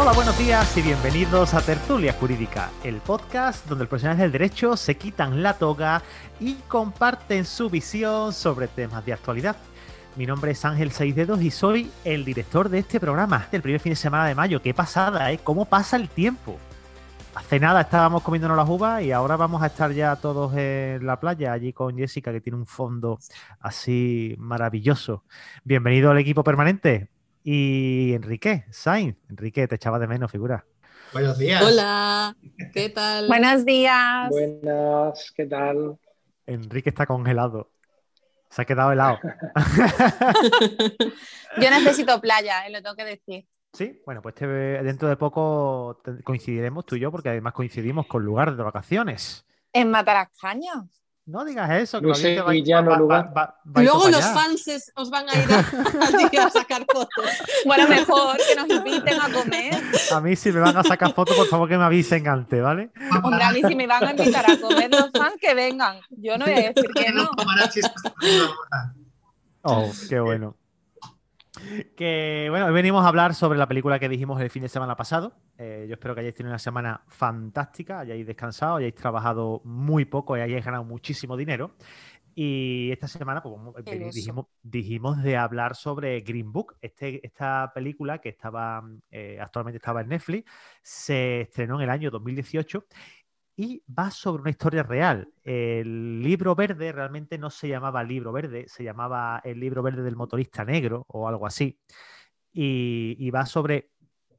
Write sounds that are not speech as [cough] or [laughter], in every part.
Hola, buenos días y bienvenidos a Tertulia Jurídica, el podcast donde los profesionales del derecho se quitan la toga y comparten su visión sobre temas de actualidad. Mi nombre es Ángel Seisdedos y soy el director de este programa del primer fin de semana de mayo. Qué pasada, ¿eh? ¿Cómo pasa el tiempo? Hace nada estábamos comiéndonos las uvas y ahora vamos a estar ya todos en la playa, allí con Jessica, que tiene un fondo así maravilloso. Bienvenido al equipo permanente. Y Enrique, Sainz. Enrique, te echaba de menos, figura. Buenos días. Hola, ¿qué tal? Buenos días. Buenas, ¿qué tal? Enrique está congelado. Se ha quedado helado. [laughs] Yo necesito playa, eh, lo tengo que decir. Sí, bueno, pues te- dentro de poco coincidiremos tú y yo, porque además coincidimos con lugar de vacaciones. En Matarascaña. No digas eso, que No sé, que va- villano va- va- lugar. va- Luego los fans os van a ir a, [laughs] a sacar fotos. Bueno, mejor que nos inviten a comer. A mí si me van a sacar fotos, por favor que me avisen antes, ¿vale? Hombre, a mí si me van a invitar a comer los fans, que vengan. Yo no voy a decir que [laughs] no. Oh, qué bueno. Que bueno, hoy venimos a hablar sobre la película que dijimos el fin de semana pasado. Eh, yo espero que hayáis tenido una semana fantástica, hayáis descansado, hayáis trabajado muy poco y hayáis ganado muchísimo dinero. Y esta semana pues, dijimos, dijimos de hablar sobre Green Book, este, esta película que estaba eh, actualmente estaba en Netflix, se estrenó en el año 2018 y va sobre una historia real. El libro verde realmente no se llamaba libro verde, se llamaba el libro verde del motorista negro o algo así. Y, va sobre,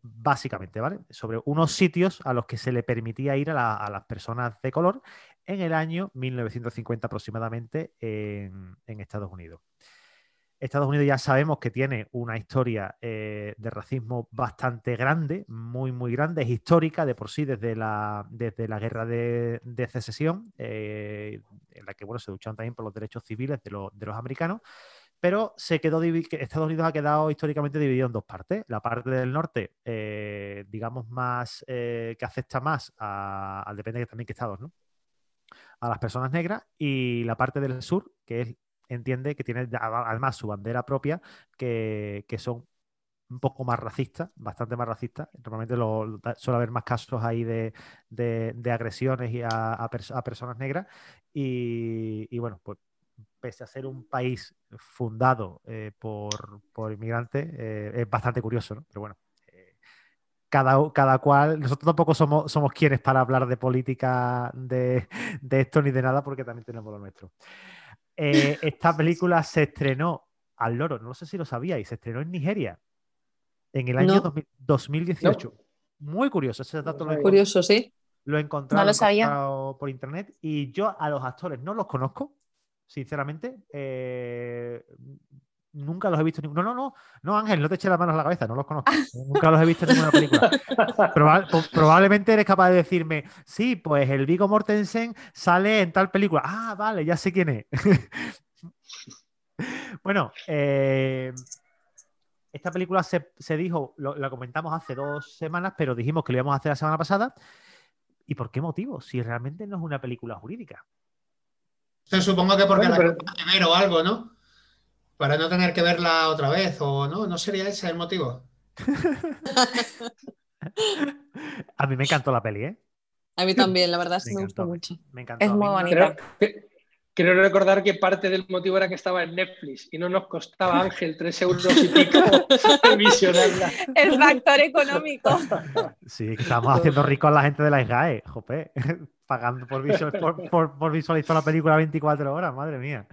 básicamente, ¿vale? Sobre unos sitios a los que se le permitía ir a, la- a las personas de color en el año 1950 aproximadamente en, en Estados Unidos. Estados Unidos ya sabemos que tiene una historia eh, de racismo bastante grande, muy, muy grande, es histórica de por sí desde la, desde la guerra de, de secesión, eh, en la que bueno, se lucharon también por los derechos civiles de, los- de los americanos, pero se quedó que Estados Unidos ha quedado históricamente dividido en dos partes. La parte del norte, eh, digamos, más que afecta más al depende de también qué estados, ¿no? A las personas negras, y la parte del sur, que es entiende que tiene además su bandera propia, que, que son un poco más racistas, bastante más racistas. Normalmente lo- suele haber más casos ahí de, de- agresiones y a, a pers- a personas negras. Y, y bueno, pues pese a ser un país fundado eh, por, por inmigrantes, eh, es bastante curioso, ¿no? Pero bueno. eh, Cada, cada cual, nosotros tampoco somos, somos quienes para hablar de política de, de esto ni de nada, porque también tenemos lo nuestro. Eh, [laughs] esta película se estrenó al loro, no sé si lo sabíais, se estrenó en Nigeria en el año No. 2000 2018. Muy curioso, ese dato lo, Curioso, sí. lo he encontrado, No lo he sabía. encontrado por internet y yo a los actores no los conozco, sinceramente. eh, nunca los he visto. No, no, no, no, Ángel, no te eches las manos a la cabeza, no los conozco. [laughs] nunca los he visto en ninguna película. Probablemente eres capaz de decirme, sí, pues el Vigo Mortensen sale en tal película. Ah, vale, ya sé quién es. [laughs] bueno, eh, esta película se, se dijo, lo, la comentamos hace dos semanas, pero dijimos que lo íbamos a hacer la semana pasada. ¿Y por qué motivo? Si realmente no es una película jurídica. Entonces, supongo que porque Bueno, la pero- acaban de ver o algo, ¿no? Para no tener que verla otra vez, o no, no sería ese el motivo. [laughs] A mí me encantó la peli, ¿eh? A mí también, la verdad es que Me me gustó mucho. Me encantó. Es muy bonita. Creo recordar que parte del motivo era que estaba en Netflix y no nos costaba, Ángel, tres euros y pico [laughs] visionarla. El factor económico. Sí, que estamos haciendo rico a la gente de la SGAE, jope, [laughs] pagando por, visual- por, por- por visualizar la película 24 horas, madre mía.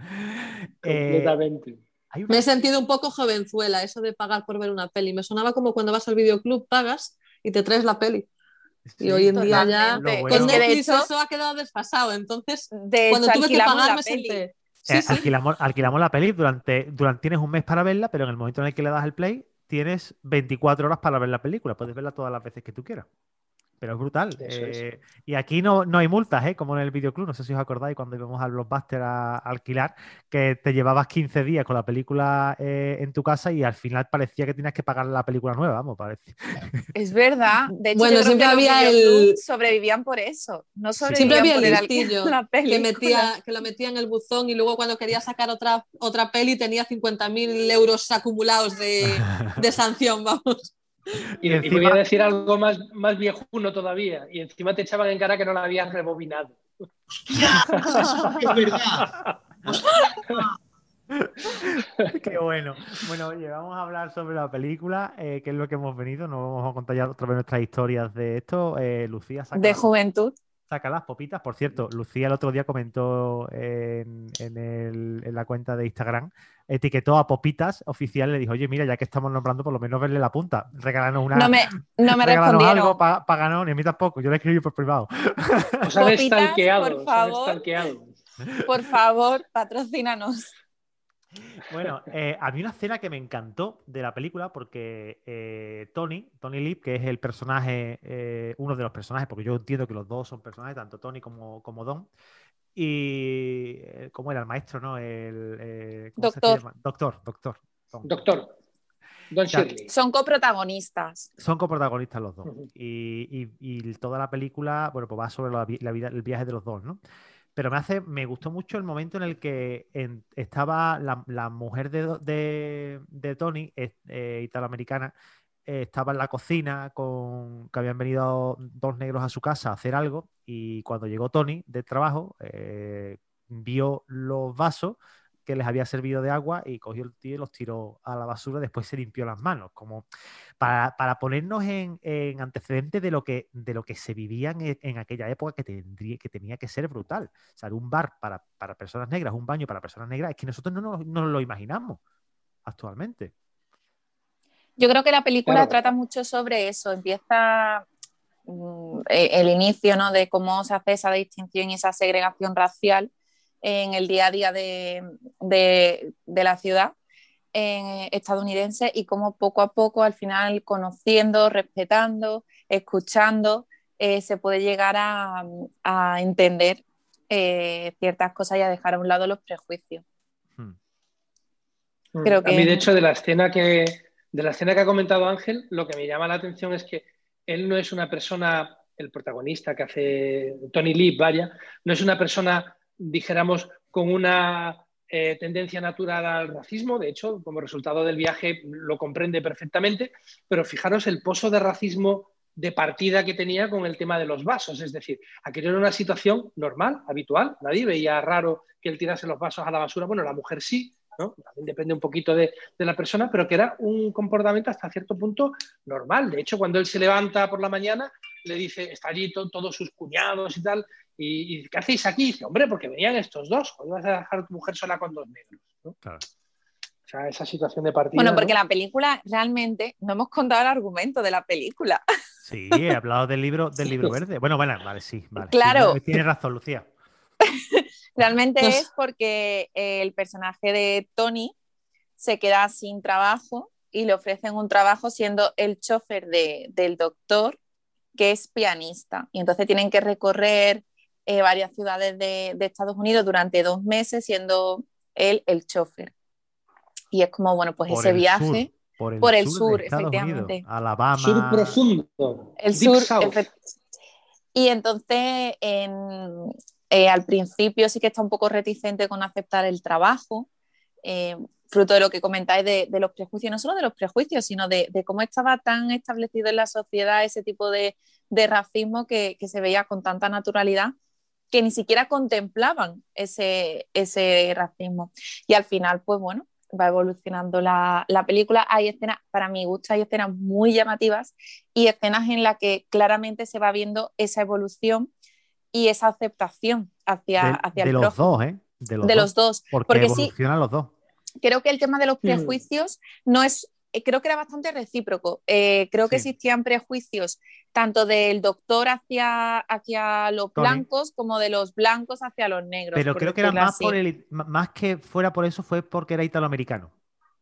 Eh, Completamente. Hay una- Me he sentido un poco jovenzuela, eso de pagar por ver una peli. Me sonaba como cuando vas al videoclub, pagas y te traes la peli. Sí, Y hoy en día ya con de Netflix hecho- eso ha quedado desfasado. Entonces, De cuando hecho, tuve que pagar me senté. Eh, Sí, sí. alquilamos, alquilamos la peli durante, durante. Tienes un mes para verla, pero en el momento en el que le das el play, tienes 24 horas para ver la película. Puedes verla todas las veces que tú quieras. Pero es brutal. Eso es. Eh, y aquí no, no hay multas, ¿eh? como en el videoclub. No sé si os acordáis cuando íbamos al Blockbuster a, a alquilar, que te llevabas 15 días con la película eh, en tu casa y al final parecía que tenías que pagar la película nueva. Vamos, parece. Es verdad. [laughs] De hecho, Bueno, siempre había el- sobrevivían por eso. No Siempre sobrevivían había por el listillo que, metía, que lo metía en el buzón y luego cuando quería sacar otra, otra peli tenía 50.000 euros acumulados de, de sanción, vamos. Y, [laughs] Y y encima- voy a decir algo más, más viejuno todavía. Y encima te echaban en cara que no la habías rebobinado. ¡Hostia! [laughs] Es verdad. [laughs] Qué bueno. Bueno, oye, vamos a hablar sobre la película, eh, que es lo que hemos venido. Nos vamos a contar ya otra vez nuestras historias de esto. Eh, Lucía, saca, De juventud. Saca las popitas. Por cierto, Lucía el otro día comentó en, en el- en la cuenta de Instagram, etiquetó a Popitas oficial, le dijo, oye, mira, ya que estamos nombrando, por lo menos verle la punta. Regálanos una. No me, no me regálanos respondieron. algo para ganar, ni a mí tampoco. Yo le escribí por privado. Os han Popitas, stalkeado. por os han favor. Por favor, patrocínanos. Bueno, eh, a mí una escena que me encantó de la película porque eh, Tony, Tony Lip, que es el personaje, eh, uno de los personajes, porque yo entiendo que los dos son personajes, tanto Tony como, como Don, y eh, ¿cómo era el maestro, no? El, eh, ¿cómo se Doctor. llama? Doctor, doctor. Don. Doctor. Don Shirley. Son coprotagonistas. Son coprotagonistas los dos. Y, y- y toda la película, bueno, pues va sobre la, la vida, el viaje de los dos, ¿no? Pero me hace, me gustó mucho el momento en el que estaba la, mujer de, de, Tony, eh, italoamericana, eh, estaba en la cocina con que habían venido dos negros a su casa a hacer algo y cuando llegó Tony del trabajo eh, vio los vasos que les había servido de agua y cogió el tío y los tiró a la basura, después se limpió las manos, como para, para ponernos en, en antecedentes de lo que, de lo que se vivía en, en aquella época que, tendría, que tenía que ser brutal. O sea, un bar para, para personas negras, un baño para personas negras, es que nosotros no nos, no lo imaginamos actualmente. Yo creo que la película Claro. trata mucho sobre eso. Empieza mm, eh, el inicio ¿no? de cómo se hace esa distinción y esa segregación racial en el día a día de, de- de la ciudad eh, estadounidense y cómo poco a poco, al final, conociendo, respetando, escuchando, eh, se puede llegar a, a entender eh, ciertas cosas y a dejar a un lado los prejuicios. Hmm. Creo A que- mí, de hecho, de la escena que de la escena que ha comentado Ángel, lo que me llama la atención es que él no es una persona, el protagonista que hace Tony Lee, vaya, no es una persona, dijéramos, con una eh, tendencia natural al racismo. De hecho, como resultado del viaje lo comprende perfectamente, pero fijaros el pozo de racismo de partida que tenía con el tema de los vasos. Es decir, aquello era una situación normal, habitual. Nadie veía raro que él tirase los vasos a la basura. Bueno, la mujer sí. También depende un poquito de, la persona, pero que era un comportamiento hasta cierto punto normal. De hecho, cuando él se levanta por la mañana, le dice, está allí to- todos sus cuñados y tal, y, y ¿qué hacéis aquí? Y dice, hombre, porque venían estos dos, o ibas a dejar a tu mujer sola con dos negros. ¿no? Claro. O sea, esa situación de partida. Bueno, porque ¿no? la película realmente no hemos contado el argumento de la película. Sí, he hablado del libro, del [laughs] libro verde. Bueno, bueno, vale, sí, vale. Sí, Claro. no, tienes razón, Lucía. [laughs] Realmente Nos- es porque el personaje de Tony se queda sin trabajo y le ofrecen un trabajo siendo el chofer de- del doctor, que es pianista. Y entonces tienen que recorrer eh, varias ciudades de, de Estados Unidos durante dos meses siendo él el chofer. Y es como, bueno, pues Por ese viaje, sur, por el por el de sur, efectivamente. Unidos, Alabama. Sur profundo. el Deep sur. Y entonces, en- eh, al principio sí que está un poco reticente con aceptar el trabajo, eh, fruto de lo que comentáis de, de los prejuicios, no solo de los prejuicios, sino de, de cómo estaba tan establecido en la sociedad ese tipo de, de racismo que, que se veía con tanta naturalidad que ni siquiera contemplaban ese, ese racismo. Y al final, pues bueno, va evolucionando la, la película. Hay escenas, para mi gusto, hay escenas muy llamativas y escenas en las que claramente se va viendo esa evolución y esa aceptación hacia, de, hacia de el los prójimo. dos, ¿eh? De los de dos. los dos. Porque, porque sí. evolucionan los dos. Creo que el tema de los Mm. prejuicios no es, creo que era bastante recíproco. Eh, creo que existían prejuicios tanto del doctor hacia, hacia los Tony. blancos como de los blancos hacia los negros. Pero creo que era más por el, más que fuera por eso, fue porque era italoamericano.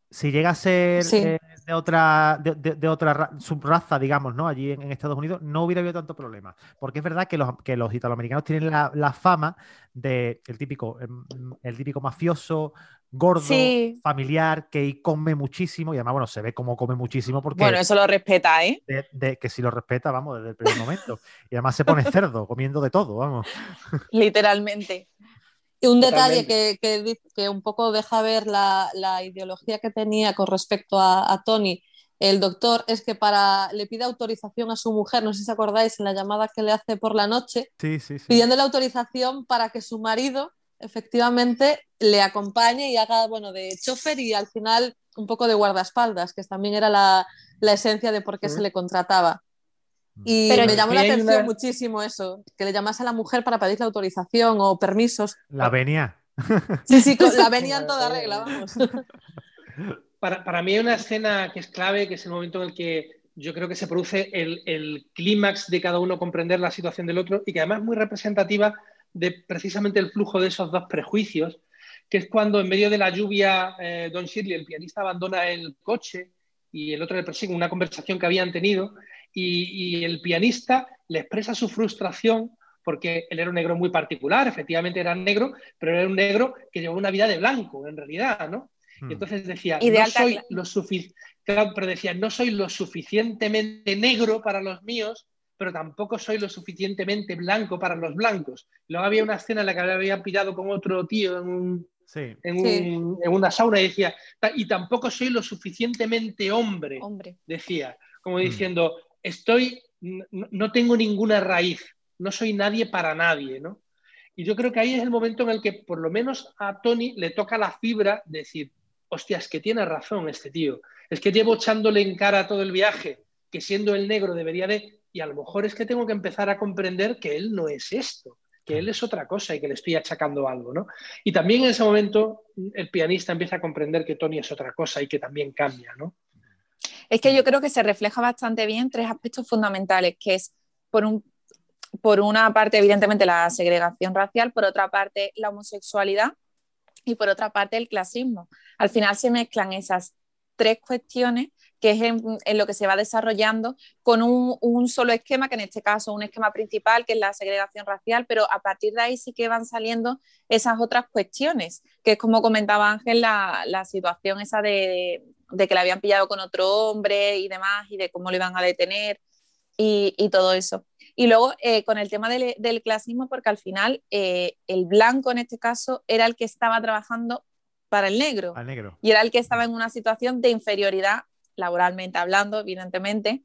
Si llega a ser Sí. eh, de otra, de, de- de otra ra- subraza, digamos, ¿no? Allí en, en Estados Unidos, no hubiera habido tanto problema. Porque es verdad que los, que los italoamericanos tienen la, la fama de el típico, em, el típico mafioso, gordo, Sí. familiar, que come muchísimo, y además, bueno, se ve como come muchísimo porque Bueno, eso lo respeta, ¿eh? de, de- que si lo respeta, vamos, desde el primer momento. Y además se pone cerdo, comiendo de todo, vamos. Literalmente. Y un detalle que, que un poco deja ver la, la ideología que tenía con respecto a, a Tony, el doctor, es que para le pide autorización a su mujer, no sé si acordáis, en la llamada que le hace por la noche, Sí, sí, sí. pidiendo la autorización para que su marido efectivamente le acompañe y haga, bueno, de chofer y al final un poco de guardaespaldas, que también era la, la esencia de por qué se le contrataba. Y Pero- me llamó la atención una- muchísimo eso, que le llamase a la mujer para pedirle autorización o permisos. La venia. Sí, sí, con- [laughs] la venía en toda regla, vamos. [laughs] Para, para mí hay una escena que es clave, que es el momento en el que yo creo que se produce el, el clímax de cada uno comprender la situación del otro y que además es muy representativa de precisamente el flujo de esos dos prejuicios, que es cuando en medio de la lluvia eh, Don Shirley, el pianista, abandona el coche y el otro le persigue una conversación que habían tenido y, y el pianista le expresa su frustración porque él era un negro muy particular, efectivamente era negro, pero era un negro que llevaba una vida de blanco, en realidad, ¿no? Hmm. Y entonces decía, Y de no soy lo claro, pero decía, no soy lo suficientemente negro para los míos, pero tampoco soy lo suficientemente blanco para los blancos. Luego había una escena en la que había pillado con otro tío en, un- Sí. en Sí. un- en una sauna y decía, "Ta- y tampoco soy lo suficientemente hombre, Hombre. decía, como Mm. diciendo, estoy, no, tengo ninguna raíz, no soy nadie para nadie, ¿no? Y yo creo que ahí es el momento en el que por lo menos a Tony le toca la fibra de decir, hostia, es que tiene razón este tío, es que llevo echándole en cara todo el viaje, que siendo el negro debería de, y a lo mejor es que tengo que empezar a comprender que él no es esto, que él es otra cosa y que le estoy achacando algo, ¿no? Y también en ese momento el pianista empieza a comprender que Tony es otra cosa y que también cambia, ¿no? Es que yo creo que se refleja bastante bien tres aspectos fundamentales, que es, por, un, por una parte, evidentemente, la segregación racial, por otra parte, la homosexualidad y por otra parte, el clasismo. Al final se mezclan esas tres cuestiones que es en, en lo que se va desarrollando con un, un, solo esquema, que en este caso un esquema principal, que es la segregación racial, pero a partir de ahí sí que van saliendo esas otras cuestiones, que es como comentaba Ángel, la, la situación esa de, de, que la habían pillado con otro hombre y demás, y de cómo le iban a detener y, y todo eso. Y luego eh, con el tema del, del, clasismo, porque al final eh, el blanco en este caso era el que estaba trabajando para el negro, Al negro. y era el que estaba en una situación de inferioridad laboralmente hablando, evidentemente,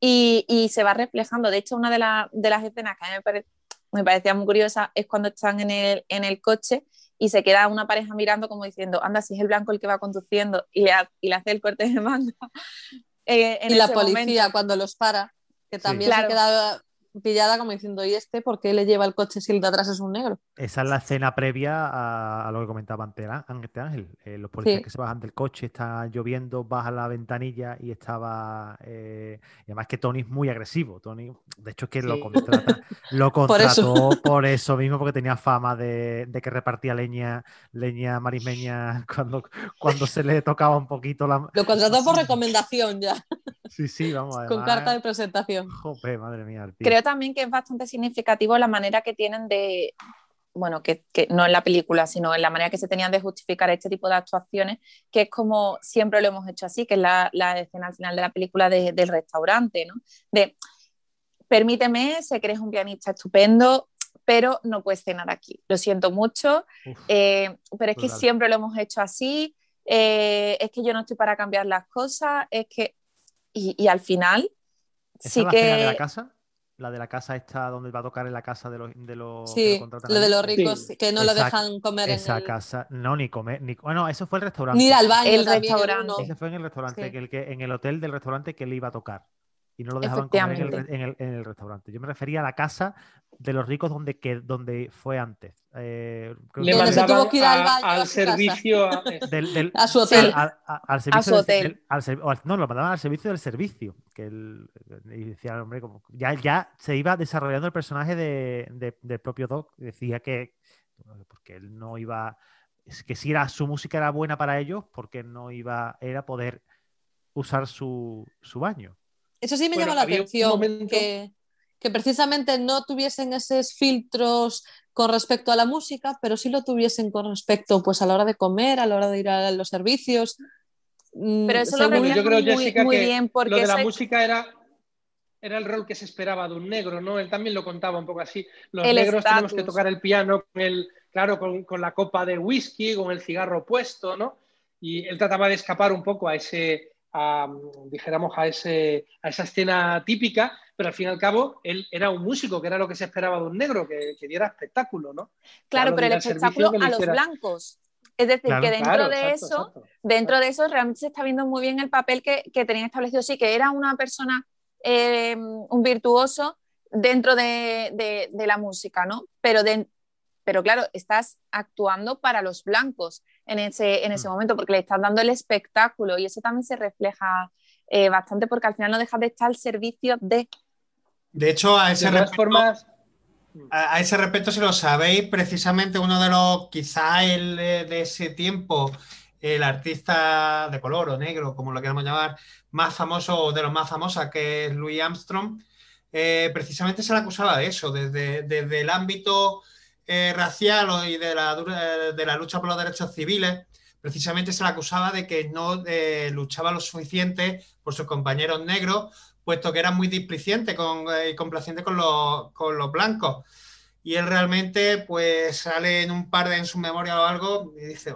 y, y se va reflejando. De hecho, una de, la, de las escenas que a mí me, pare, me, parecía muy curiosa es cuando están en el, en el coche y se queda una pareja mirando como diciendo, anda, si es el blanco el que va conduciendo y le, y le hace el corte de manga. [laughs] Eh, y la policía momento. cuando los para, que también sí. se queda pillada como diciendo, ¿y este por qué le lleva el coche si el de atrás es un negro? Esa es la escena previa a, a lo que comentaba antes Ángel. Eh, los policías sí. que se bajan del coche, está lloviendo, baja la ventanilla y estaba... Eh, y además que Tony es muy agresivo. Tony, de hecho, es que sí. [laughs] lo, contrata, lo contrató por eso. por eso. mismo, porque tenía fama de, de, que repartía leña, leña marismeña [laughs] cuando, cuando se le tocaba un poquito la... Lo contrató por recomendación ya. Sí, sí, vamos. Además, Con carta de presentación. Jope, madre mía. Creo también que es bastante significativo la manera que tienen de, bueno, que, que, no en la película, sino en la manera que se tenían de justificar este tipo de actuaciones, que es como siempre lo hemos hecho así, que es la, la escena al final de la película de, del restaurante, ¿no? De, permíteme, sé que eres un pianista estupendo, pero no puedes cenar aquí. Lo siento mucho, Uf, eh, pero es que total. siempre lo hemos hecho así, eh, es que yo no estoy para cambiar las cosas, es que... Y, y al final... ¿Esa sí es la que... de la casa? La de la casa esta donde va a tocar en la casa de los de los sí, lo, lo de los ricos sí. que no esa, lo dejan comer esa en el... casa no ni comer ni bueno eso fue el restaurante. Ni al baño el restaurante. Ese fue en el restaurante sí. que el que en el hotel del restaurante que él iba a tocar y no lo dejaban comer en el, en, el, en el, restaurante. Yo me refería a la casa de los ricos donde, que, donde fue antes. Eh, Le mandaban que al, baño, al a servicio a... [laughs] Del, del, a su hotel. Al, al, al servicio. Del, no, lo mandaban al servicio del servicio. Que el, y decía, hombre, como, ya, ya se iba desarrollando el personaje de, de, del propio Doc. Decía que porque él no iba es que si era, su música era buena para ellos, porque no iba, era poder usar su, su baño. Eso sí me Bueno, llama la atención, momento- que, que precisamente no tuviesen esos filtros con respecto a la música, pero sí lo tuviesen con respecto pues, a la hora de comer, a la hora de ir a los servicios. Mm, Pero eso lo según- refleja yo creo, muy, Jessica, muy que bien porque lo de la eso- música era, era el rol que se esperaba de un negro, ¿no? Él también lo contaba un poco así. Los El negros tenemos que tocar el piano con el, claro, con, con la copa de whisky, con el cigarro puesto, ¿no? Y él trataba de escapar un poco a ese, a, dijéramos, a, ese, a esa escena típica, pero al fin y al cabo él era un músico, que era lo que se esperaba de un negro, que, que diera espectáculo, ¿no? Claro, lo pero el espectáculo a los hiciera. blancos. Es decir, Claro. que dentro Claro, de exacto, eso, exacto. dentro de eso realmente se está viendo muy bien el papel que, que tenían establecido. Sí, que era una persona, eh, un virtuoso dentro de, de- de la música, ¿no? Pero, de- pero claro, estás actuando para los blancos en ese, en ese Mm. momento, porque le estás dando el espectáculo y eso también se refleja eh, bastante porque al final no dejas de estar al servicio de... De hecho, a ese respecto, formas, a a ese respecto, si lo sabéis, precisamente uno de los, quizá el de ese tiempo, el artista de color o negro, como lo queramos llamar, más famoso o de los más famosos, que es Louis Armstrong, eh, precisamente se le acusaba de eso, desde, desde el ámbito eh, racial y de la, dura- de la lucha por los derechos civiles, precisamente se le acusaba de que no eh, luchaba lo suficiente por sus compañeros negros, puesto que era muy displiciente con, eh, y complaciente con los, con los blancos. Y él realmente, pues, sale en un par de en su memoria o algo y dice,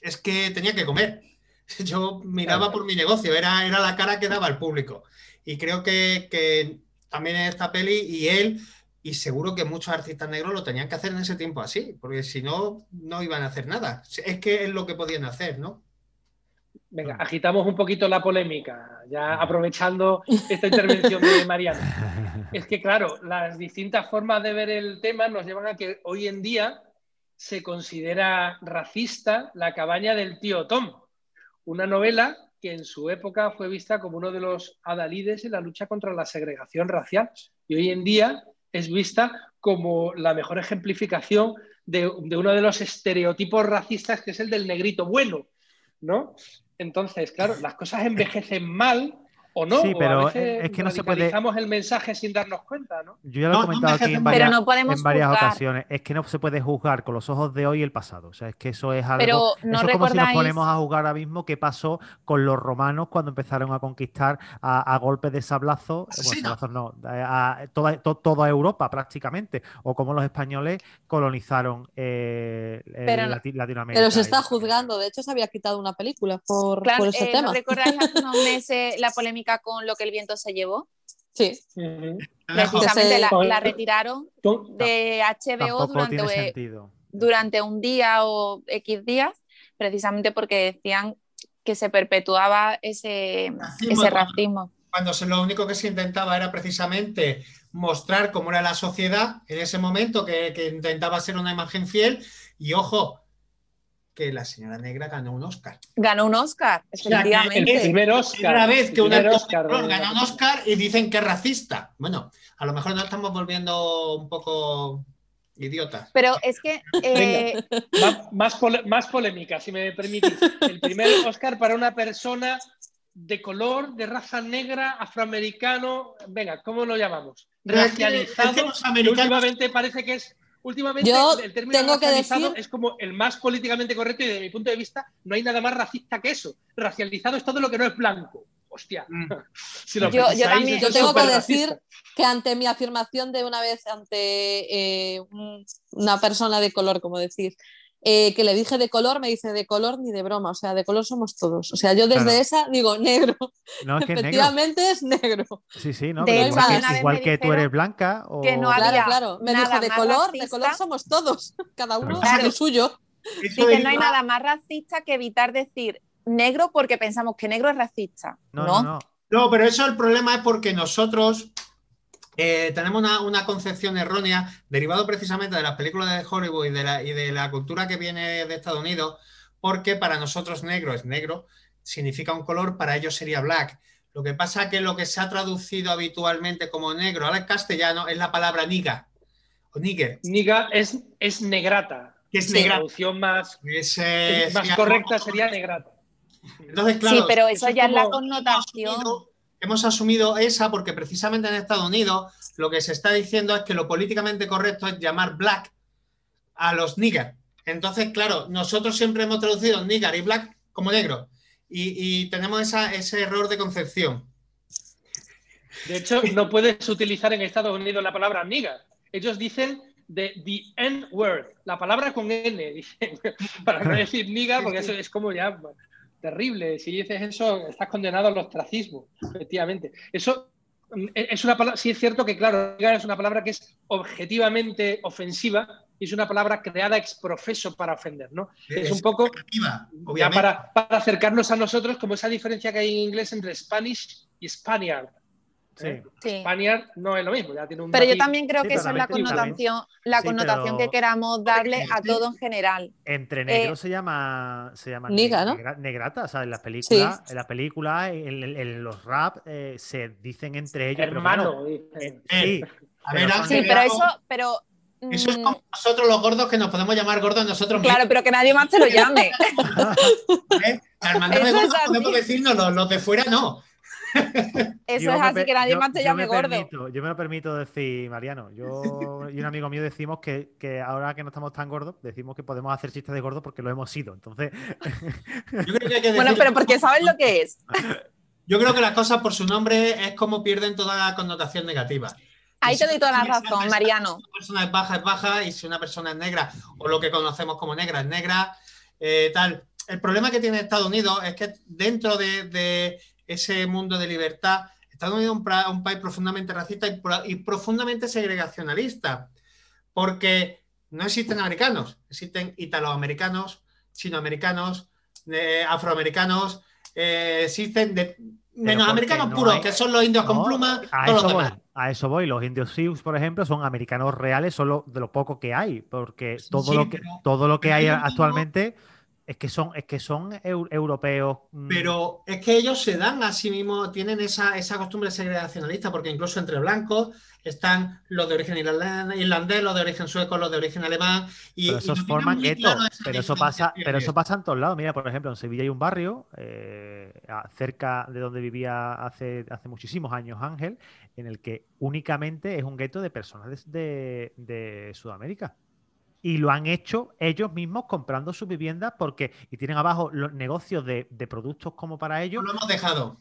es que tenía que comer. [laughs] Yo miraba por mi negocio, era, era la cara que daba al público. Y creo que, que también en esta peli y él, y seguro que muchos artistas negros lo tenían que hacer en ese tiempo así, porque si no, no iban a hacer nada. Es que es lo que podían hacer, ¿no? venga, agitamos un poquito la polémica, ya aprovechando esta intervención de [laughs] Mariana. Es que, claro, las distintas formas de ver el tema nos llevan a que hoy en día se considera racista La cabaña del tío Tom, una novela que en su época fue vista como uno de los adalides en la lucha contra la segregación racial y hoy en día es vista como la mejor ejemplificación de, de uno de los estereotipos racistas que es el del negrito bueno, ¿no? Entonces, claro, las cosas envejecen mal o no, Sí, o pero a veces es que no se puede- el mensaje sin darnos cuenta, ¿no? Yo ya lo No, he no comentado aquí en varias, Pero no podemos en varias juzgar. ocasiones. Es que no se puede juzgar con los ojos de hoy el pasado. O sea, es que eso es algo. Pero no eso es como si nos ponemos a jugar ahora mismo qué pasó con los romanos cuando empezaron a conquistar a, a golpes de sablazo, bueno, Asesino. sablazos no, a, a toda, to- toda Europa prácticamente, o como los españoles colonizaron eh, el Pero Lati- Latinoamérica. Pero se está juzgando, de hecho se había quitado una película por, Claro, por ese eh, tema. ¿no recordáis hace [laughs] unos meses la polémica con lo que el viento se llevó? Sí, Precisamente la, retiraron de HBO durante, durante un día o X días, precisamente porque decían que se perpetuaba ese, Racismo, ese cuando- racismo. cuando se- lo único que se intentaba era precisamente mostrar cómo era la sociedad en ese momento, que, que intentaba ser una imagen fiel, y ojo, que la señora negra ganó un Oscar. Ganó un Oscar, que el El efectivamente. primer Oscar. Primera vez el que un primer actor Oscar negro de- gana un Oscar y dicen que es racista. Bueno, a lo mejor nos estamos volviendo un poco idiotas. Pero es que eh, Más, más, pole- más polémica, si me permitís. El primer Oscar para una persona de color, de raza negra, afroamericano, venga, ¿cómo lo llamamos? Pero es que- Racializado. es que los americanos- últimamente parece que es. Últimamente Yo el término tengo que racializado decir- es como el más políticamente correcto y desde mi punto de vista no hay nada más racista que eso. Racializado es todo lo que no es blanco. Hostia. Mm. [laughs] Si lo Yo- también- yo tengo que decir que ante mi afirmación de una vez ante eh, un- una persona de color, como decir, eh, que le dije de color, me dice de color ni de broma, o sea, de color somos todos. O sea, yo desde Claro. esa digo negro, No, es [laughs] que es negro. efectivamente es negro. Sí, sí, no, De pero igual que, igual que tú eres blanca o... que no Claro, había claro. Me dijo de color, de color somos todos, cada uno Claro. el suyo. Eso Dice, no hay nada más racista que evitar decir negro porque pensamos que negro es racista. No, No, no, no. No, pero eso el problema es porque nosotros eh, tenemos una, una concepción errónea, derivado precisamente de las películas de Hollywood y de, la, y de la cultura que viene de Estados Unidos, porque para nosotros negro es negro, significa un color, para ellos sería black. Lo que pasa es que lo que se ha traducido habitualmente como negro al castellano es la palabra niga o nigger. Niga es, es negrata. que es Sí. La traducción más, Es, eh, más sí, correcta sería negrata. Entonces, claro, sí, pero eso ya es la como- connotación. Hemos asumido, esa porque precisamente en Estados Unidos lo que se está diciendo es que lo políticamente correcto es llamar black a los nigger. Entonces, claro, nosotros siempre hemos traducido nigger y black como negro. Y, y tenemos esa- ese error de concepción. De hecho, no puedes utilizar en Estados Unidos la palabra nigger. Ellos dicen de the N-word, la palabra con N, [laughs] dicen, para no [laughs] decir nigger, porque eso es como ya terrible. Si dices eso, estás condenado al ostracismo, efectivamente. Eso mm, es una palabra, sí es cierto que, claro, es una palabra que es objetivamente ofensiva y es una palabra creada ex profeso para ofender, ¿no? Es un poco ya para, para acercarnos a nosotros, como esa diferencia que hay en inglés entre Spanish y Spaniard. Sí. ¿eh? Sí. Spaniard no es lo mismo, ya tiene un Pero yo también creo Sí, que pero esa es la connotación, la Sí, connotación pero- que queramos darle a todo en general. Entre negro Eh, se llama se llama Niga, ¿no? negra- negrata, o sea, en las películas, en las películas, en, en- en los rap eh, se dicen entre ellos. pero Hermano. eh, sí, A pero ver, Sí, pero eso, pero Eso es mm, como nosotros los gordos que nos podemos llamar gordos nosotros claro, pero que nadie más te lo llame. mismos. [laughs] ¿eh? Gordos así. podemos decirnos, los, los de fuera no. Eso Yo es así que nadie yo- más te llame me gordo. permito- yo me lo permito decir, Mariano. Yo y un amigo mío decimos que, que ahora que no estamos tan gordos, decimos que podemos hacer chistes de gordos porque lo hemos sido. Entonces, [laughs] Yo creo que hay que Bueno, decir- pero porque sabes lo que es. Yo creo que las cosas por su nombre es como pierden toda connotación negativa. Ahí te doy toda la persona razón, Mariano. Si una persona es baja, es baja, y si una persona es negra, o lo que conocemos como negra, es negra, eh, tal. El problema que tiene Estados Unidos es que dentro de, de ese mundo de libertad, Estados Unidos es un, país profundamente racista y, pro- y profundamente segregacionalista, porque no existen americanos, existen italoamericanos, chinoamericanos, eh, afroamericanos, eh, existen de- menos americanos no puros, hay- que son los indios no, con plumas, a todos los eso voy. demás. A eso voy. Los indios Sioux, por ejemplo, son americanos reales, son lo- de lo poco que hay, porque todo sí, lo que pero- todo lo que hay actualmente es que son es que son eu- europeos. mm, Pero es que ellos se dan a sí mismos, tienen esa, esa costumbre segregacionalista, porque incluso entre blancos están los de origen irlan- irlandés, los de origen sueco, los de origen alemán. Y, pero esos forman guetos. claro Pero eso pasa, pero eso pasa en todos lados. Mira, por ejemplo, en Sevilla hay un barrio eh, cerca de donde vivía hace, hace muchísimos años Ángel, en el que únicamente es un gueto de personas de, de- de Sudamérica. Y lo han hecho ellos mismos comprando sus viviendas porque y tienen abajo los negocios de, de productos como para ellos. Lo hemos dejado.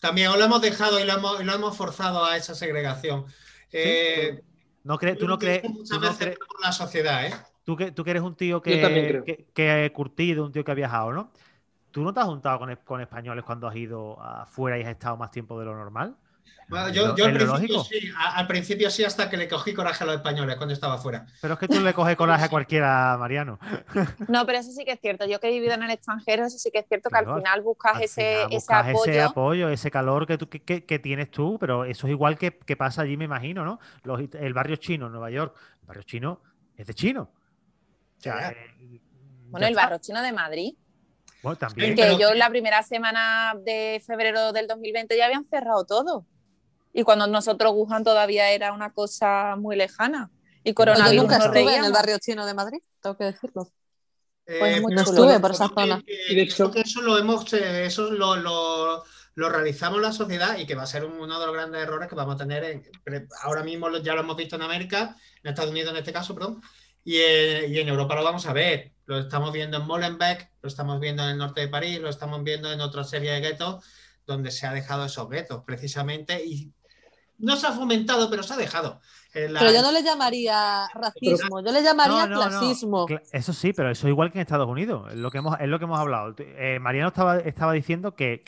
También os lo hemos dejado y lo hemos, y lo hemos forzado a esa segregación. Eh, No crees, tú no crees, Muchas tú no veces crees, por la sociedad, ¿eh? tú que, tú que eres un tío que, que, que he curtido, un tío que ha viajado, ¿no? ¿Tú no te has juntado con, con españoles cuando has ido afuera y has estado más tiempo de lo normal? Bueno, yo, al principio sí, al principio sí, hasta que le cogí coraje a los españoles cuando estaba fuera. Pero es que tú le coges coraje a [laughs] cualquiera, Mariano. No, pero eso sí que es cierto. Yo que he vivido en el extranjero, eso sí que es cierto Claro, que al final buscas Al ese, final ese buscas apoyo. ese apoyo, ese calor que, tú, que, que- que tienes tú, pero eso es igual que, que pasa allí, me imagino, ¿no? Los el barrio chino en Nueva York, el barrio chino es de chino. O sea, Ya. eh, Bueno, el barrio chino de Madrid, Bueno, también. que pero- yo la primera semana de febrero del 2020 ya habían cerrado todo. Y cuando nosotros Wuhan todavía era una cosa muy lejana. Y Yo coronavirus nunca nos estuve en el barrio chino de Madrid, tengo que decirlo. Eh, muy pero chulo. estuve por yo esa zona. que- Y de yo creo hecho- que eso lo hemos, eh, eso lo, lo- lo realizamos la sociedad y que va a ser uno de los grandes errores que vamos a tener en- ahora mismo ya lo hemos visto en América, en Estados Unidos en este caso, perdón, y, eh, y en Europa lo vamos a ver. Lo estamos viendo en Molenbeek, lo estamos viendo en el norte de París, lo estamos viendo en otra serie de guetos donde se ha dejado esos guetos precisamente y no se ha fomentado, pero se ha dejado. Eh, la- Pero yo no le llamaría racismo, yo le llamaría No, no, no. clasismo. Cla- Eso sí, pero eso es igual que en Estados Unidos. Es lo que hemos, es lo que hemos hablado. Eh, Mariano estaba, estaba diciendo que,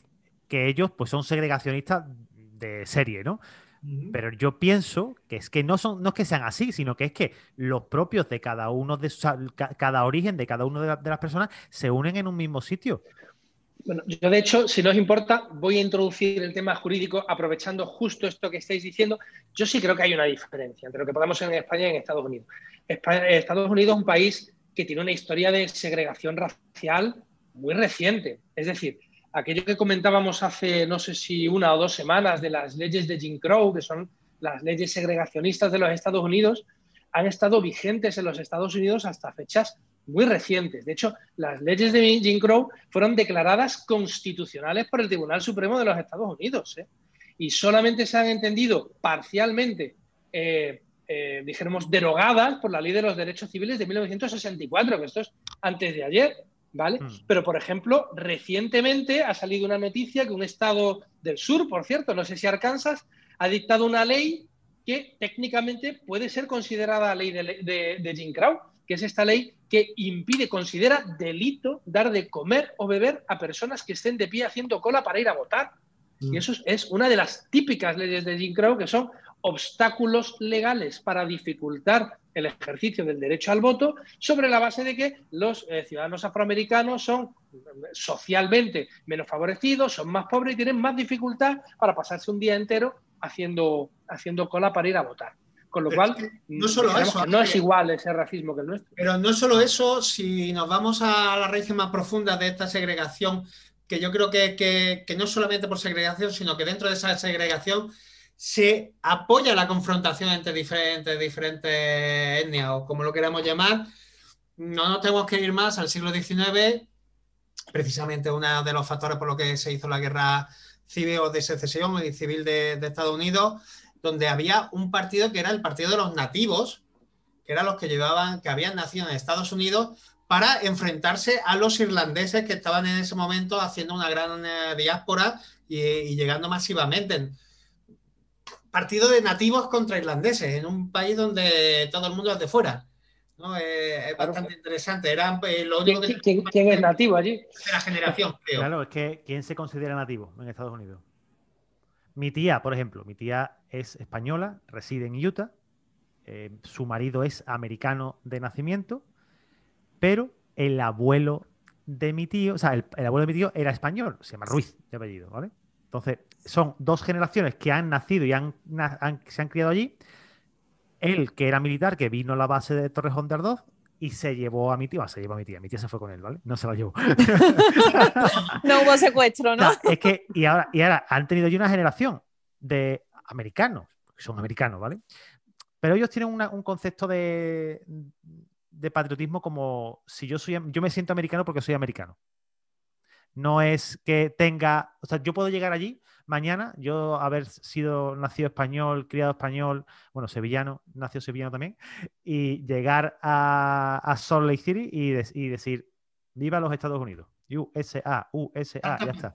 que ellos pues, son segregacionistas de serie, ¿no? Pero yo pienso que es que no son, no es que sean así, sino que es que los propios de cada uno de cada origen de cada una de, la- de las personas se unen en un mismo sitio. Bueno, yo de hecho, si no os importa, voy a introducir el tema jurídico aprovechando justo esto que estáis diciendo. Yo sí creo que hay una diferencia entre lo que podemos en España y en Estados Unidos. Estados Unidos es un país que tiene una historia de segregación racial muy reciente. Es decir, aquello que comentábamos hace no sé si una o dos semanas de las leyes de Jim Crow, que son las leyes segregacionistas de los Estados Unidos, han estado vigentes en los Estados Unidos hasta fechas muy recientes. De hecho, las leyes de Jim Crow fueron declaradas constitucionales por el Tribunal Supremo de los Estados Unidos. ¿eh? Y solamente se han entendido parcialmente, eh, eh, dijéramos, derogadas por la Ley de los Derechos Civiles de 1964, que esto es antes de ayer. ¿Vale? Mm. Pero, por ejemplo, recientemente ha salido una noticia que un estado del sur, por cierto, no sé si Arkansas, ha dictado una ley que técnicamente puede ser considerada ley de, de- de Jim Crow, que es esta ley que impide, considera delito dar de comer o beber a personas que estén de pie haciendo cola para ir a votar. Mm. Y eso es, es una de las típicas leyes de Jim Crow, que son obstáculos legales para dificultar el ejercicio del derecho al voto sobre la base de que los eh, ciudadanos afroamericanos son eh, socialmente menos favorecidos, son más pobres y tienen más dificultad para pasarse un día entero haciendo, haciendo cola para ir a votar. Con lo Pero cual, es que no solo digamos eso, no es igual ese racismo que el nuestro. Pero no solo eso, si nos vamos a las raíces más profundas de esta segregación, que yo creo que, que- que no solamente por segregación, sino que dentro de esa segregación se apoya la confrontación entre diferentes, diferentes etnias o como lo queramos llamar. No nos tenemos que ir más al siglo XIX, precisamente uno de los factores por los que se hizo la guerra civil o de secesión civil de, de Estados Unidos, donde había un partido que era el Partido de los Nativos, que eran los que llevaban, que habían nacido en Estados Unidos para enfrentarse a los irlandeses que estaban en ese momento haciendo una gran eh, diáspora y, y llegando masivamente. Partido de nativos contra irlandeses, en un país donde todo el mundo es de fuera. ¿no? Eh, es Claro. bastante interesante. Era eh, lo ¿Quién, único que quién- quién es nativo allí? de la generación, [laughs] creo. Claro, es que ¿quién se considera nativo en Estados Unidos? Mi tía, por ejemplo, mi tía es española, reside en Utah, eh, su marido es americano de nacimiento, pero el abuelo de mi tío, o sea, el, el abuelo de mi tío era español, se llama Ruiz de apellido, ¿vale? Entonces, son dos generaciones que han nacido y han, na- han- se han criado allí. Él, que era militar, que vino a la base de Torrejón de Ardoz y se llevó a mi tía, se llevó a mi tía, mi tía se fue con él, ¿vale? No se la llevó. [laughs] No hubo secuestro, ¿no? es que, y ahora, y ahora han tenido ya una generación de americanos, que son americanos, ¿vale? Pero ellos tienen una- un concepto de, de patriotismo como si yo soy, yo me siento americano porque soy americano. No es que tenga, o sea, yo puedo llegar allí mañana, yo haber sido nacido español, criado español, bueno, sevillano, nació sevillano también, y llegar a, a Salt Lake City y decir, viva los Estados Unidos. USA, USA, ya está.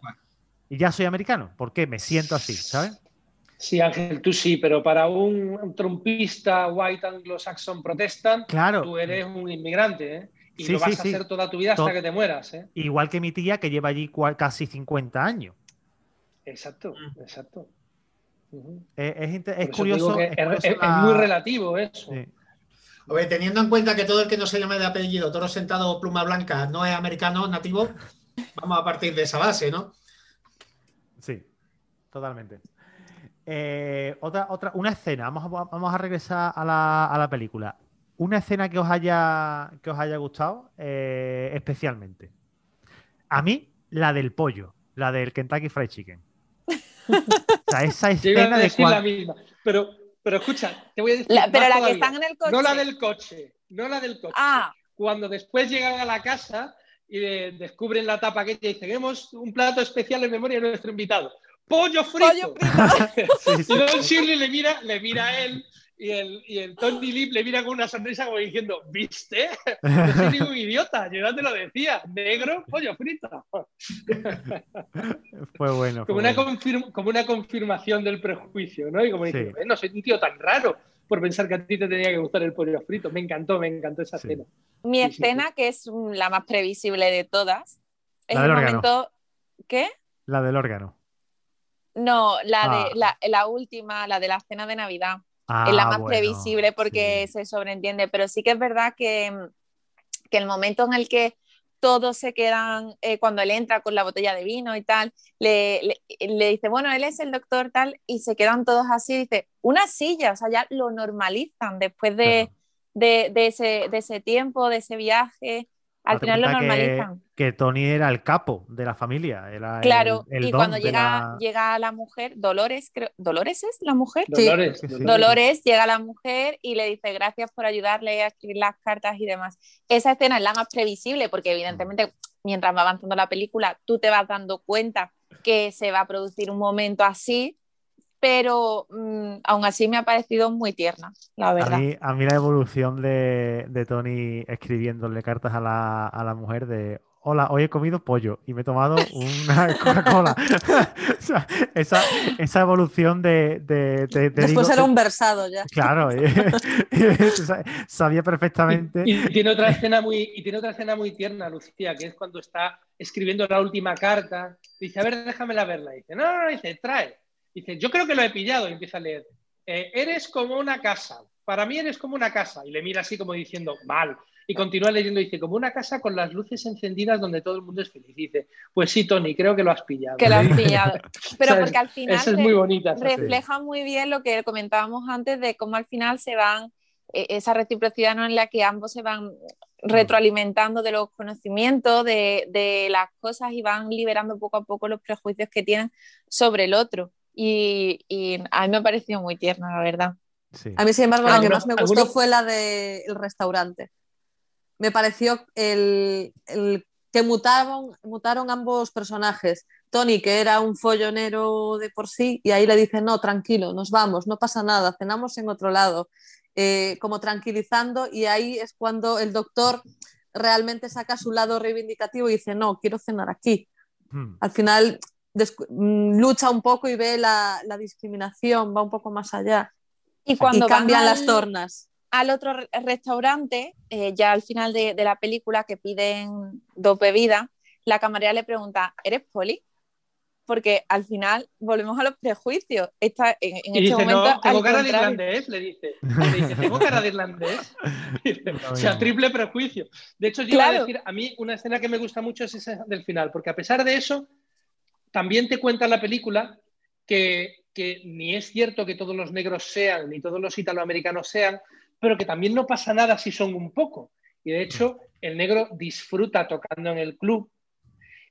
Y ya soy americano. ¿Por qué? Me siento así, ¿sabes? Sí, Ángel, tú sí, pero para un trumpista white anglo-saxon protestant, Claro. tú eres un inmigrante, ¿eh? Y Sí, lo vas sí, a sí. hacer toda tu vida hasta que te mueras, ¿eh? Igual que mi tía que lleva allí casi 50 años. Exacto, Mm. exacto. Es, curioso. es es, curioso es- es la- muy relativo eso. Teniendo en cuenta que todo el que no se llame de apellido, toro sentado o pluma blanca, no es americano nativo, vamos a partir de esa base, ¿no? Sí, totalmente. Eh, otra, otra, una escena, vamos a, vamos a regresar a la, a la película. Una escena que os haya, que os haya gustado eh, especialmente. A mí, la del pollo, la del Kentucky Fried Chicken. O sea, esa [laughs] escena de la misma, pero, pero escucha, te voy a decir. La- pero la que están en el coche. No la del coche, no la del coche. Ah, Cuando después llegan a la casa y eh, descubren la tapa que y dicen, tenemos un plato especial en memoria de nuestro invitado. ¡Pollo frito! pollo frito. [laughs] [laughs] Sí, sí. Y Don Shirley le mira, le mira a él y el, y el Tony Lip le mira con una sonrisa como diciendo, ¿viste? No soy ningún [laughs] idiota, yo ya te lo decía, negro, pollo frito. [laughs] Fue bueno. fue Como una, bueno. como una confirmación del prejuicio, ¿no? Y como Sí. diciendo, "Eh, no soy un tío tan raro por pensar que a ti te tenía que gustar el pollo frito. Me encantó, me encantó esa Sí. escena. Mi Sí, sí, escena, que es la más previsible de todas, es La el órgano. momento. ¿Qué? La del órgano. No, la Ah. de la, la última, la de la cena de Navidad. Ah, es la más bueno, previsible porque sí. se sobreentiende, pero sí que es verdad que, mm, que el momento en el que todos se quedan, eh, cuando él entra con la botella de vino y tal, le, le- le dice, bueno, él es el doctor tal, y se quedan todos así, dice, una silla, o sea, ya lo normalizan después de, Claro. de, de ese, de ese tiempo, de ese viaje, Al final lo que- normalizan. Que, Tony era el capo de la familia. Era Claro, el y don cuando llega, la- llega la mujer, Dolores, creo, ¿Dolores es la mujer? Dolores. Sí, sí. Dolores. Dolores llega la mujer y le dice gracias por ayudarle a escribir las cartas y demás. Esa escena es la más previsible porque evidentemente mientras va avanzando la película tú te vas dando cuenta que se va a producir un momento así, pero mm, aún así me ha parecido muy tierna, la A verdad. mí, a mí la evolución de, de Tony escribiéndole cartas a la, a la mujer de Hola, hoy he comido pollo y me he tomado una [laughs] Coca-Cola. [laughs] O sea, esa, esa evolución de, de, de- te Después digo- era un versado ya. Claro, sa- [laughs] sabía perfectamente. Y, y tiene otra escena muy, y tiene otra escena muy tierna, Lucía, que es cuando está escribiendo la última carta. Dice, a ver, déjamela verla. Dice, no, no, no, dice, trae. Dice, yo creo que lo he pillado. Y empieza a leer. "Eh, eres como una casa. Para mí eres como una casa. Y le mira así como diciendo, mal. Y continúa leyendo, dice, como una casa con las luces encendidas donde todo el mundo es feliz. Dice, pues sí, Tony, creo que lo has pillado. Que lo has pillado. [laughs] Pero ¿Sabes? porque al final es muy bonita. refleja muy bien lo que comentábamos antes de cómo al final se van, eh, esa reciprocidad ¿no? en la que ambos se van retroalimentando de los conocimientos, de, de las cosas y van liberando poco a poco los prejuicios que tienen sobre el otro. Y, y a mí me ha parecido muy tierna, la verdad. Sí. A mí, sin embargo, la que más me gustó fue la del restaurante. Me pareció el, el que mutaron, mutaron ambos personajes. Tony, que era un follonero de por sí, y ahí le dice, no, tranquilo, nos vamos, no pasa nada, cenamos en otro lado. Eh, como tranquilizando, y ahí es cuando el doctor realmente saca su lado reivindicativo y dice, no, quiero cenar aquí. Hmm. Al final lucha un poco y ve la, la discriminación, va un poco más allá. Y cuando y cambian van las tornas. al otro re- restaurante, eh, ya al final de, de la película que piden dos bebidas, la camarera le pregunta, ¿eres poli? Porque al final volvemos a los prejuicios. Esta, en, en Y este dice, momento, no, tengo al cara de irlandés, le dice. Le dice, tengo cara de irlandés. [laughs] Dice, o sea, triple prejuicio. De hecho, yo iba a Claro. decir, a mí una escena que me gusta mucho es esa del final, porque a pesar de eso, también te cuenta la película que, que ni es cierto que todos los negros sean, ni todos los italoamericanos sean, pero que también no pasa nada si son un poco. Y de hecho, el negro disfruta tocando en el club.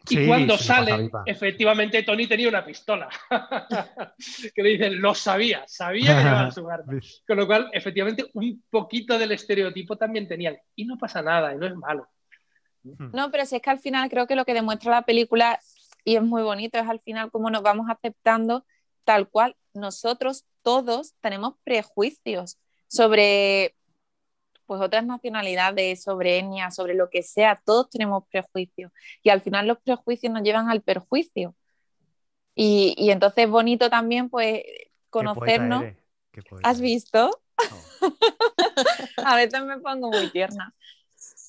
Y Sí, cuando sale, efectivamente Tony tenía una pistola. [laughs] que le dicen, lo sabía, sabía que llevaba su arma. [laughs] Con lo cual, efectivamente, un poquito del estereotipo también tenían. Y no pasa nada, y no es malo. No, pero si es que al final creo que lo que demuestra la película, y es muy bonito, es al final cómo nos vamos aceptando tal cual. Nosotros todos tenemos prejuicios sobre pues otras nacionalidades, sobre etnia, sobre lo que sea, todos tenemos prejuicios. Y al final los prejuicios nos llevan al perjuicio. Y, y entonces es bonito también pues conocernos. ¿Has visto? Oh. [laughs] A veces me pongo muy tierna.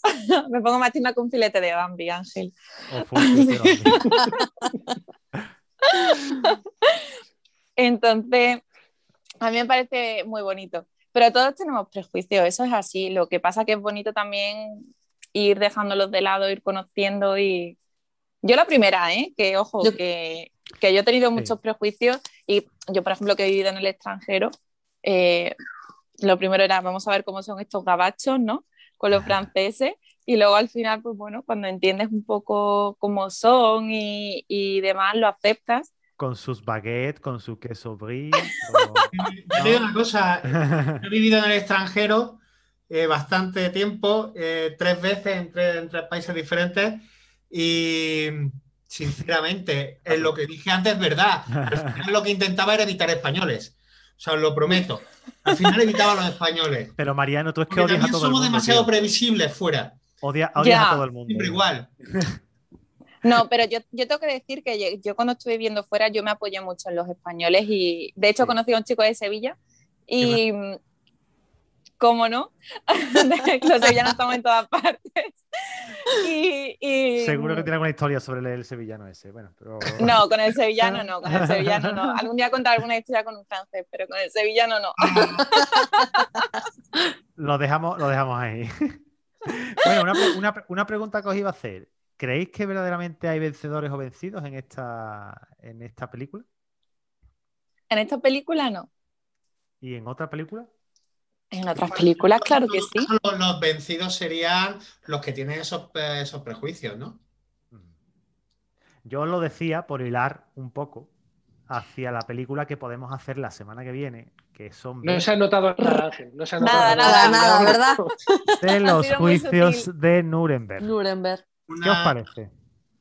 [laughs] me pongo más tierna con un filete de Bambi, Ángel. Oh. [laughs] Entonces, a mí me parece muy bonito. Pero todos tenemos prejuicios, eso es así. Lo que pasa que es bonito también ir dejándolos de lado, ir conociendo y... Yo la primera, ¿eh? Que ojo, Yo- que, que yo he tenido Sí. muchos prejuicios y yo, por ejemplo, que he vivido en el extranjero, eh, lo primero era, vamos a ver cómo son estos gabachos, ¿no? Con los franceses. Y luego al final, pues bueno, cuando entiendes un poco cómo son y, y demás, lo aceptas. Con sus baguettes, con su queso brie. [laughs] Yo te digo una cosa, he vivido en el extranjero eh, bastante tiempo, eh, tres veces en tres, en tres países diferentes y sinceramente, en lo que dije antes es verdad. Al final lo que intentaba era evitar españoles. O sea, os lo prometo. Al final evitaba a los españoles. Pero Mariano, tú es que odias a también todo el somos mundo. demasiado tío. previsibles fuera. Odia- odias a todo el mundo. Siempre igual. [laughs] No, pero yo, yo tengo que decir que yo, yo cuando estuve viviendo fuera, yo me apoyé mucho en los españoles y de hecho Sí. conocí a un chico de Sevilla y, ¿cómo no? [laughs] los sevillanos estamos en todas partes. Y, y- Seguro que tiene alguna historia sobre el, sevillano ese. Bueno, pero... No, con el sevillano no, con el sevillano no. [laughs] Algún día contaré alguna historia con un francés, pero con el sevillano no. Lo dejamos, lo dejamos ahí. bueno, una, una pregunta que os iba a hacer. ¿Creéis que verdaderamente hay vencedores o vencidos en esta, en esta película? En esta película no. ¿Y en otra película? En otras películas, claro que sí. Los, los vencidos serían los que tienen esos, eh, esos prejuicios, ¿no? Yo os lo decía por hilar un poco hacia la película que podemos hacer la semana que viene, que son No se ha notado nada, Ángel. No se ha Nada, notado Nada, nada, ¿verdad? [laughs] de los juicios de Nuremberg. Nuremberg. ¿Qué os parece?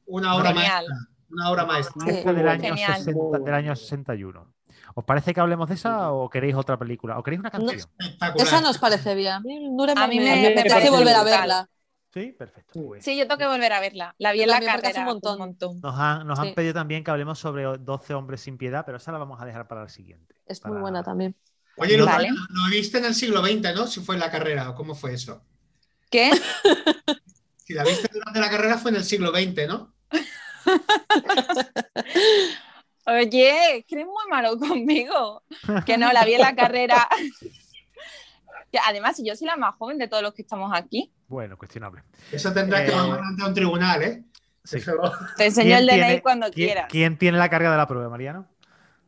una obra Genial. maestra. Una obra maestra. Sí. Del, año Genial. 60 del año 61. ¿Os parece que hablemos de esa o queréis otra película? ¿O queréis una canción? Esa nos parece bien. A mí me, me- parece volver a verla. Sí, perfecto. pues. Sí, yo tengo que volver a verla. La vi en la carrera un un montón. Nos han, nos han Sí. pedido también que hablemos sobre 12 hombres sin piedad, pero esa la vamos a dejar para el siguiente. Es para- muy buena también. Oye, ¿lo, Vale. lo viste en el siglo XX, ¿no? Si fue en la carrera, o cómo fue eso. ¿Qué? Si la viste durante la carrera fue en el siglo XX, ¿no? [laughs] Oye, que eres muy malo [laughs] conmigo. Que no, la vi en la [laughs] carrera. Que además, yo soy la más joven de todos los que estamos aquí. Bueno, cuestionable. Eso tendrá que Eh, mandar ante un tribunal, ¿eh? Sí. Eso Te enseño ¿Quién el DNI tiene- cuando ¿Quién, quieras. quién tiene la carga de la prueba, Mariano?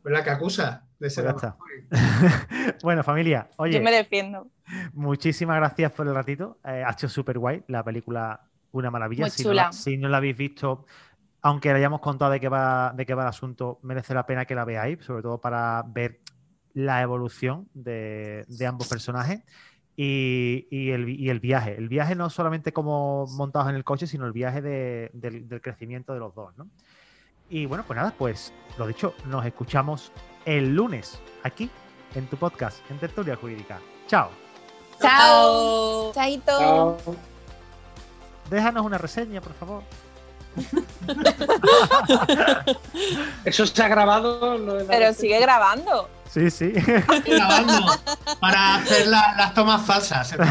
es la que acusa de ser Pues está. mejor. [laughs] bueno, familia, oye, Yo me defiendo. muchísimas gracias por el ratito. Eh, ha hecho súper guay la película, una maravilla. Muy si, no chula. la, si no la habéis visto, aunque le hayamos contado de qué va, de qué va el asunto, merece la pena que la veáis, sobre todo para ver la evolución de, de ambos personajes. Y, y el, vi- y el viaje. El viaje no solamente como montados en el coche, sino el viaje de- del, del crecimiento de los dos, ¿no? Y bueno, pues nada, pues lo dicho, nos escuchamos el lunes aquí en tu podcast, en Tertulia Jurídica. Chao. Chao. Chaito. Chao. Déjanos una reseña, por favor. Eso se ha grabado. lo de la- Pero sigue grabando. Sí, sí. Grabando para hacer la- las tomas falsas. [laughs]